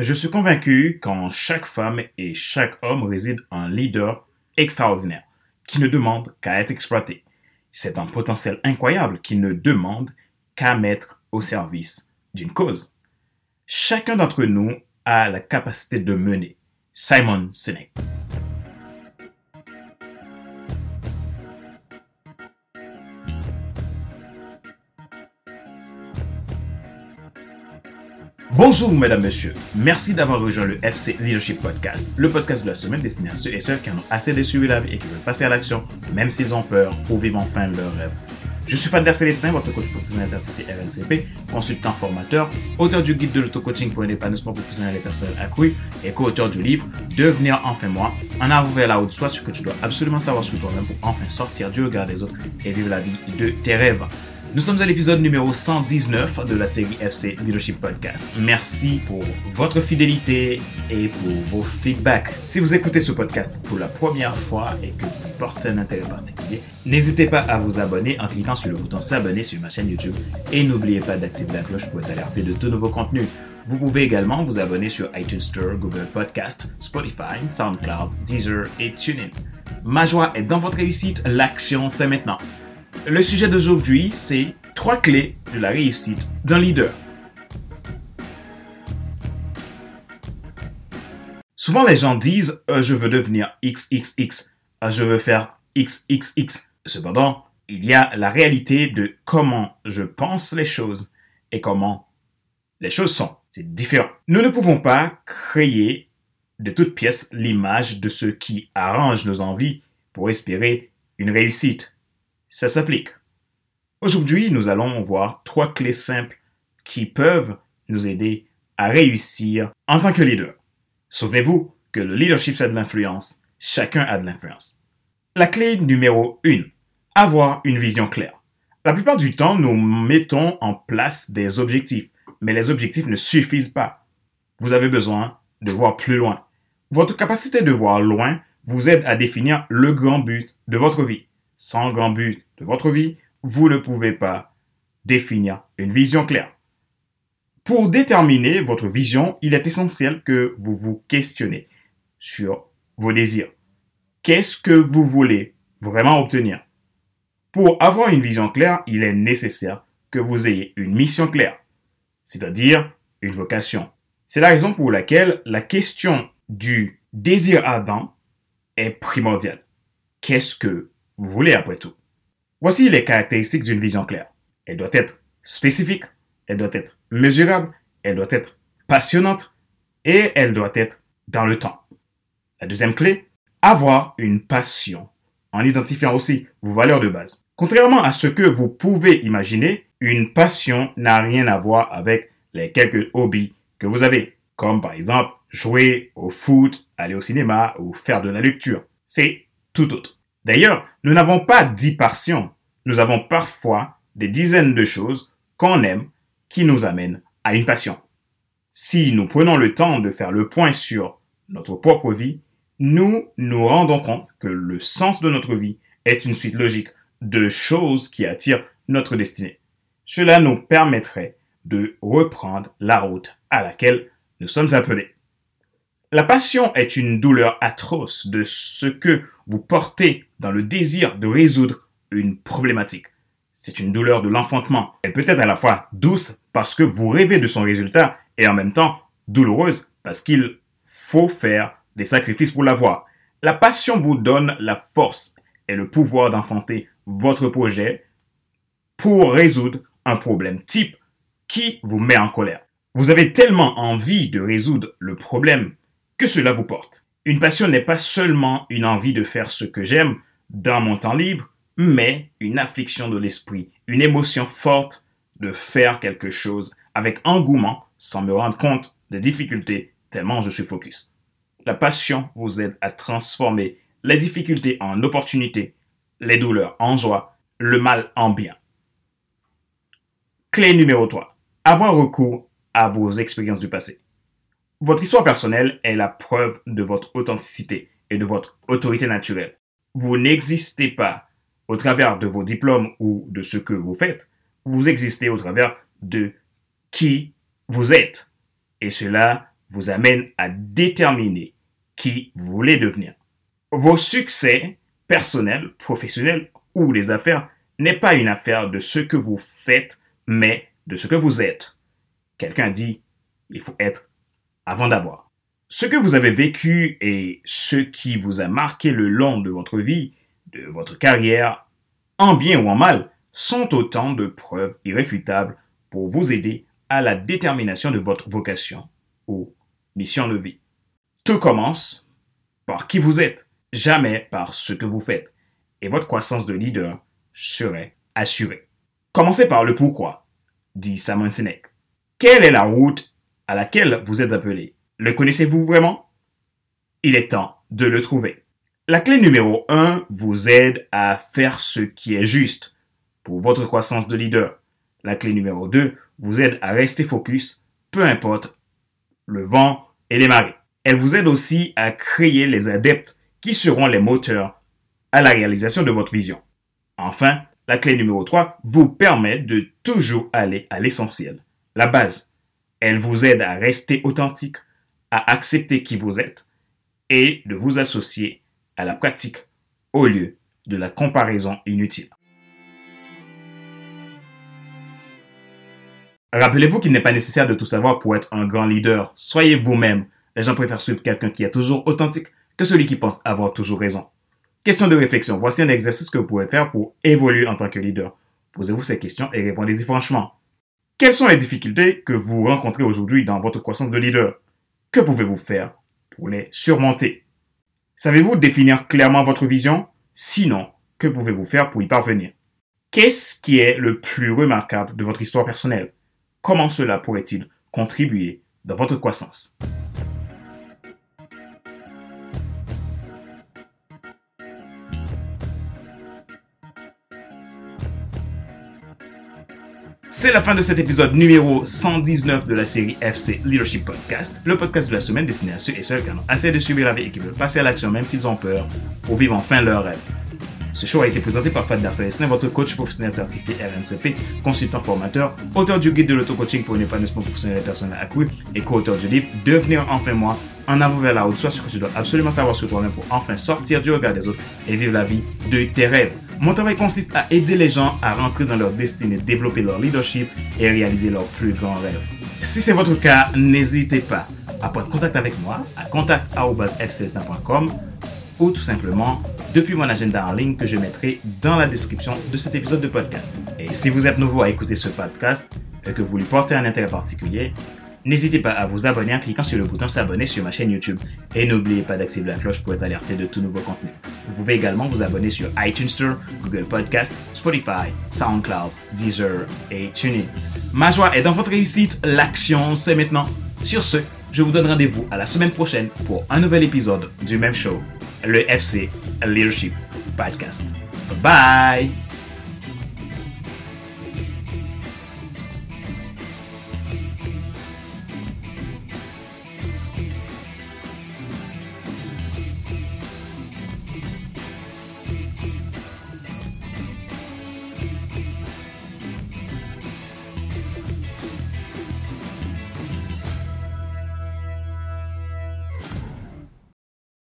Je suis convaincu qu'en chaque femme et chaque homme réside un leader extraordinaire qui ne demande qu'à être exploité. C'est un potentiel incroyable qui ne demande qu'à mettre au service d'une cause. Chacun d'entre nous a la capacité de mener. Simon Sinek. Bonjour mesdames, messieurs. Merci d'avoir rejoint le FC Leadership Podcast, le podcast de la semaine destiné à ceux et celles qui en ont assez de suivre la vie et qui veulent passer à l'action, même s'ils ont peur, pour vivre enfin leur rêve. Je suis Fadler Célestin, votre coach professionnel certifié RNCP, consultant formateur, auteur du guide de l'auto-coaching pour un épanouissement professionnel et personnel accru et co-auteur du livre Devenir enfin moi, en arrivant vers la haute soi, ce que tu dois absolument savoir sur toi-même pour enfin sortir du regard des autres et vivre la vie de tes rêves. Nous sommes à l'épisode numéro 119 de la série FC Leadership Podcast. Merci pour votre fidélité et pour vos feedbacks. Si vous écoutez ce podcast pour la première fois et que vous portez un intérêt particulier, n'hésitez pas à vous abonner en cliquant sur le bouton s'abonner sur ma chaîne YouTube et n'oubliez pas d'activer la cloche pour être alerté de tout nouveau contenu. Vous pouvez également vous abonner sur iTunes Store, Google Podcast, Spotify, SoundCloud, Deezer et TuneIn. Ma joie est dans votre réussite, l'action c'est maintenant. Le sujet d'aujourd'hui, c'est trois clés de la réussite d'un leader. Souvent, les gens disent euh, je veux devenir XXX, euh, je veux faire XXX. Cependant, il y a la réalité de comment je pense les choses et comment les choses sont. C'est différent. Nous ne pouvons pas créer de toutes pièces l'image de ce qui arrange nos envies pour espérer une réussite ça s'applique. Aujourd'hui, nous allons voir trois clés simples qui peuvent nous aider à réussir en tant que leader. Souvenez-vous que le leadership, c'est de l'influence. Chacun a de l'influence. La clé numéro 1. Avoir une vision claire. La plupart du temps, nous mettons en place des objectifs, mais les objectifs ne suffisent pas. Vous avez besoin de voir plus loin. Votre capacité de voir loin vous aide à définir le grand but de votre vie sans grand but votre vie, vous ne pouvez pas définir une vision claire. Pour déterminer votre vision, il est essentiel que vous vous questionnez sur vos désirs. Qu'est-ce que vous voulez vraiment obtenir? Pour avoir une vision claire, il est nécessaire que vous ayez une mission claire, c'est-à-dire une vocation. C'est la raison pour laquelle la question du désir ardent est primordiale. Qu'est-ce que vous voulez après tout? Voici les caractéristiques d'une vision claire. Elle doit être spécifique, elle doit être mesurable, elle doit être passionnante et elle doit être dans le temps. La deuxième clé, avoir une passion en identifiant aussi vos valeurs de base. Contrairement à ce que vous pouvez imaginer, une passion n'a rien à voir avec les quelques hobbies que vous avez, comme par exemple jouer au foot, aller au cinéma ou faire de la lecture. C'est tout autre. D'ailleurs, nous n'avons pas dix passions. Nous avons parfois des dizaines de choses qu'on aime qui nous amènent à une passion. Si nous prenons le temps de faire le point sur notre propre vie, nous nous rendons compte que le sens de notre vie est une suite logique de choses qui attirent notre destinée. Cela nous permettrait de reprendre la route à laquelle nous sommes appelés. La passion est une douleur atroce de ce que vous portez dans le désir de résoudre une problématique. C'est une douleur de l'enfantement. Elle peut être à la fois douce parce que vous rêvez de son résultat et en même temps douloureuse parce qu'il faut faire des sacrifices pour l'avoir. La passion vous donne la force et le pouvoir d'enfanter votre projet pour résoudre un problème type qui vous met en colère. Vous avez tellement envie de résoudre le problème que cela vous porte. Une passion n'est pas seulement une envie de faire ce que j'aime dans mon temps libre, mais une affliction de l'esprit, une émotion forte de faire quelque chose avec engouement sans me rendre compte des difficultés tellement je suis focus. La passion vous aide à transformer les difficultés en opportunités, les douleurs en joie, le mal en bien. Clé numéro 3. Avoir recours à vos expériences du passé. Votre histoire personnelle est la preuve de votre authenticité et de votre autorité naturelle. Vous n'existez pas au travers de vos diplômes ou de ce que vous faites. Vous existez au travers de qui vous êtes. Et cela vous amène à déterminer qui vous voulez devenir. Vos succès personnels, professionnels ou les affaires n'est pas une affaire de ce que vous faites, mais de ce que vous êtes. Quelqu'un dit, il faut être avant d'avoir. Ce que vous avez vécu et ce qui vous a marqué le long de votre vie, de votre carrière, en bien ou en mal, sont autant de preuves irréfutables pour vous aider à la détermination de votre vocation ou mission de vie. Tout commence par qui vous êtes, jamais par ce que vous faites, et votre croissance de leader serait assurée. Commencez par le pourquoi, dit Simon Sinek. Quelle est la route à laquelle vous êtes appelé Le connaissez-vous vraiment? Il est temps de le trouver. La clé numéro 1 vous aide à faire ce qui est juste pour votre croissance de leader. La clé numéro 2 vous aide à rester focus, peu importe le vent et les marées. Elle vous aide aussi à créer les adeptes qui seront les moteurs à la réalisation de votre vision. Enfin, la clé numéro 3 vous permet de toujours aller à l'essentiel, la base. Elle vous aide à rester authentique, à accepter qui vous êtes et de vous associer à la pratique au lieu de la comparaison inutile. Rappelez-vous qu'il n'est pas nécessaire de tout savoir pour être un grand leader. Soyez vous-même. Les gens préfèrent suivre quelqu'un qui est toujours authentique que celui qui pense avoir toujours raison. Question de réflexion. Voici un exercice que vous pouvez faire pour évoluer en tant que leader. Posez-vous ces questions et répondez-y franchement. Quelles sont les difficultés que vous rencontrez aujourd'hui dans votre croissance de leader? Que pouvez-vous faire pour les surmonter? Savez-vous définir clairement votre vision? Sinon, que pouvez-vous faire pour y parvenir? Qu'est-ce qui est le plus remarquable de votre histoire personnelle? Comment cela pourrait-il contribuer dans votre croissance? C'est la fin de cet épisode numéro 119 de la série FC Leadership Podcast, le podcast de la semaine destiné à ceux et celles qui ont assez de subir la vie et qui veulent passer à l'action même s'ils ont peur pour vivre enfin leur rêve. Ce show a été présenté par Fad Darsalesne, votre coach professionnel certifié RNCP, consultant formateur, auteur du guide de l'auto-coaching pour un épanouissement professionnel et personnel accru et co-auteur du livre Devenir enfin moi, en avant vers la haute, soit ce que tu dois absolument savoir sur toi-même pour enfin sortir du regard des autres et vivre la vie de tes rêves. Mon travail consiste à aider les gens à rentrer dans leur destinée, développer leur leadership et réaliser leurs plus grands rêves. Si c'est votre cas, n'hésitez pas à prendre contact avec moi à contact.fcsn.com ou tout simplement depuis mon agenda en ligne que je mettrai dans la description de cet épisode de podcast. Et si vous êtes nouveau à écouter ce podcast et que vous lui portez un intérêt particulier, n'hésitez pas à vous abonner en cliquant sur le bouton s'abonner sur ma chaîne YouTube. Et n'oubliez pas d'activer la cloche pour être alerté de tout nouveau contenu. Vous pouvez également vous abonner sur iTunes Store, Google Podcast, Spotify, SoundCloud, Deezer et TuneIn. Ma joie est dans votre réussite, l'action c'est maintenant. Sur ce, je vous donne rendez-vous à la semaine prochaine pour un nouvel épisode du même show le FC Leadership Podcast. Bye!